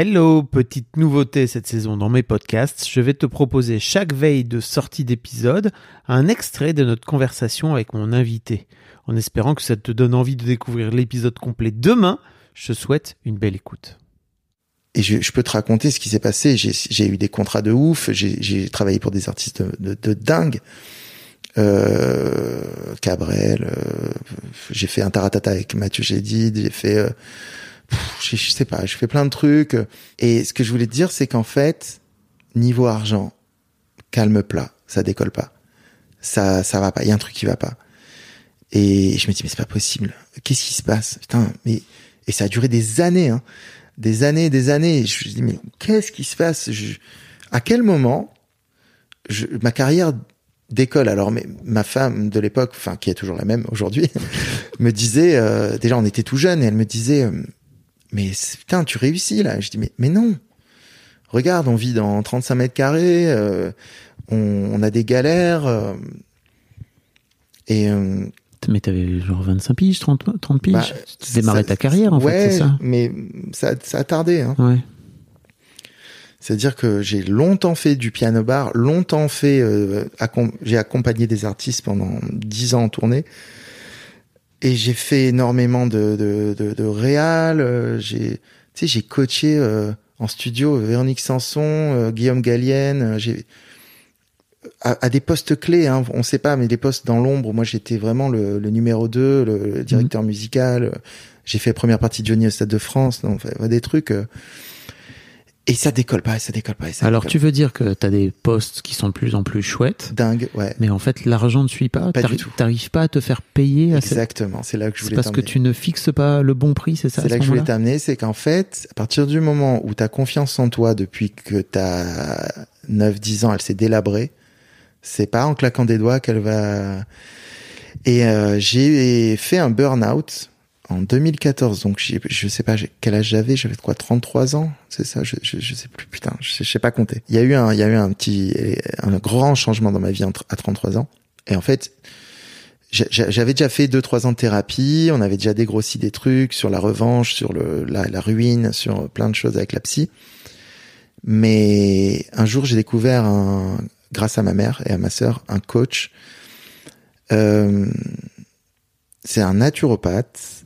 Hello, petite nouveauté cette saison dans mes podcasts, je vais te proposer chaque veille de sortie d'épisode un extrait de notre conversation avec mon invité. En espérant que ça te donne envie de découvrir l'épisode complet demain, je te souhaite une belle écoute. Et je, peux te raconter ce qui s'est passé. J'ai eu des contrats de ouf. J'ai travaillé pour des artistes de, dingue. Euh, Cabrel. euh, j'ai fait un taratata avec Mathieu Chédid. J'ai fait, euh, je je sais pas, j'ai fait plein de trucs. Et ce que je voulais te dire, c'est qu'en fait, niveau argent, calme plat, ça décolle pas. Ça, ça va pas. Il y a un truc qui va pas. Et je me dis mais c'est pas possible. Qu'est-ce qui se passe? Putain, mais et ça a duré des années, hein, des années, des années. Je me dis mais qu'est-ce qui se passe? Je- À quel moment je, ma carrière décolle? Alors mais ma femme de l'époque, enfin qui est toujours la même aujourd'hui, me disait euh, déjà on était tout jeunes et elle me disait euh, mais putain tu réussis là. Je dis mais mais non. Regarde, on vit dans 35 mètres carrés, euh, on, on a des galères. euh, et euh, Mais t'avais genre 25 piges, 30, 30 piges bah, Tu démarrais ta carrière en ouais, fait, c'est ça mais ça, ça a tardé. Hein. Ouais. C'est-à-dire que j'ai longtemps fait du piano bar, longtemps fait, accom- j'ai accompagné des artistes pendant dix ans en tournée, et j'ai fait énormément de de de, de réal. euh, j'ai, tu sais, j'ai coaché euh, en studio Véronique Sanson, euh, Guillaume Gallienne. J'ai à, à des postes clés, hein, on sait pas, mais des postes dans l'ombre. Moi, j'étais vraiment le, le numéro 2, le, le directeur musical. J'ai fait première partie de Johnny au Stade de France, donc enfin, des trucs. euh, et ça décolle pas, ça décolle pas. et ça Alors décolle tu veux dire que t'as des postes qui sont de plus en plus chouettes, dingue, ouais. mais en fait l'argent ne suit pas. Pas du tout. T'arrives pas à te faire payer à Exactement, c'est là que je C'est voulais parce que tu ne fixes pas le bon prix, c'est ça C'est là ce que je voulais t'amener, c'est qu'en fait, à partir du moment où tu as confiance en toi depuis que tu as 9-10 ans, elle s'est délabrée, c'est pas en claquant des doigts qu'elle va... Et euh, j'ai fait un burn-out en 2014, donc je sais pas quel âge j'avais, j'avais quoi 33 ans, c'est ça, je, je, sais plus, putain, je sais, sais pas compter. Il y a eu un, il y a eu un petit, un grand changement dans ma vie à 33 ans, et en fait, j'a- j'a- j'avais déjà fait deux trois ans de thérapie, on avait déjà dégrossi des trucs sur la revanche, sur le la, la ruine, sur plein de choses avec la psy. Mais un jour, j'ai découvert un, grâce à ma mère et à ma sœur, un coach. Euh, c'est un naturopathe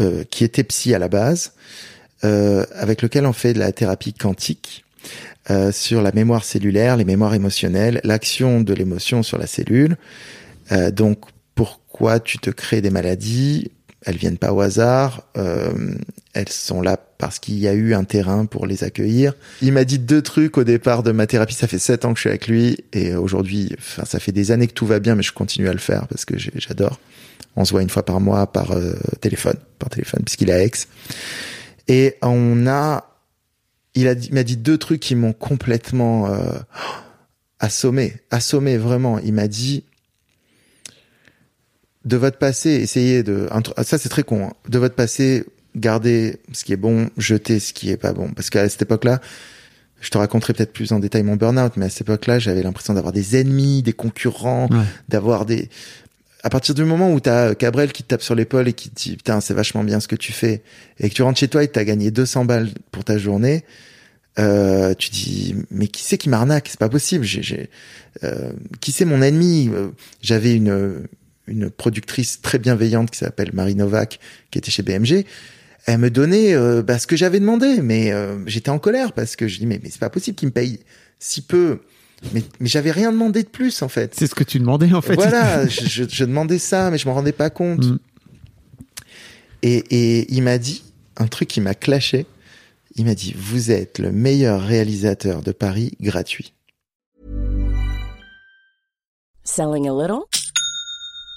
euh, qui était psy à la base, euh, avec lequel on fait de la thérapie quantique euh, sur la mémoire cellulaire, les mémoires émotionnelles, l'action de l'émotion sur la cellule. Donc, pourquoi tu te crées des maladies Elles viennent pas au hasard. euh, elles sont là parce qu'il y a eu un terrain pour les accueillir. Il m'a dit deux trucs au départ de ma thérapie. Ça fait sept ans que je suis avec lui et aujourd'hui, enfin, ça fait des années que tout va bien, mais je continue à le faire parce que j'adore. On se voit une fois par mois par euh, téléphone, par téléphone, puisqu'il est à Aix. Et on a, il a m'a dit deux trucs qui m'ont complètement euh, assommé, assommé vraiment. Il m'a dit de votre passé, essayez de, ah, ça c'est très con, hein. de votre passé, gardez ce qui est bon, jetez ce qui est pas bon. Parce qu'à cette époque-là, je te raconterai peut-être plus en détail mon burn-out, mais à cette époque-là, j'avais l'impression d'avoir des ennemis, des concurrents, Ouais. d'avoir des, à partir du moment où t'as Cabrel qui te tape sur l'épaule et qui te dit putain c'est vachement bien ce que tu fais et que tu rentres chez toi et t'as gagné 200 balles pour ta journée euh, tu dis mais qui c'est qui m'arnaque? C'est pas possible j'ai, j'ai, euh, qui c'est mon ennemi? Euh, j'avais une une productrice très bienveillante qui s'appelle Marie Novak qui était chez BMG elle me donnait euh, bah, ce que j'avais demandé mais euh, j'étais en colère parce que je dis mais, mais c'est pas possible qu'il me paye si peu mais, mais j'avais rien demandé de plus en fait C'est ce que tu demandais en fait. voilà, je, je- je demandais ça, mais je m'en rendais pas compte. Mm. Et, et il m'a dit un truc qui m'a clashé. Il m'a dit Vous êtes le meilleur réalisateur de Paris gratuit. Selling a little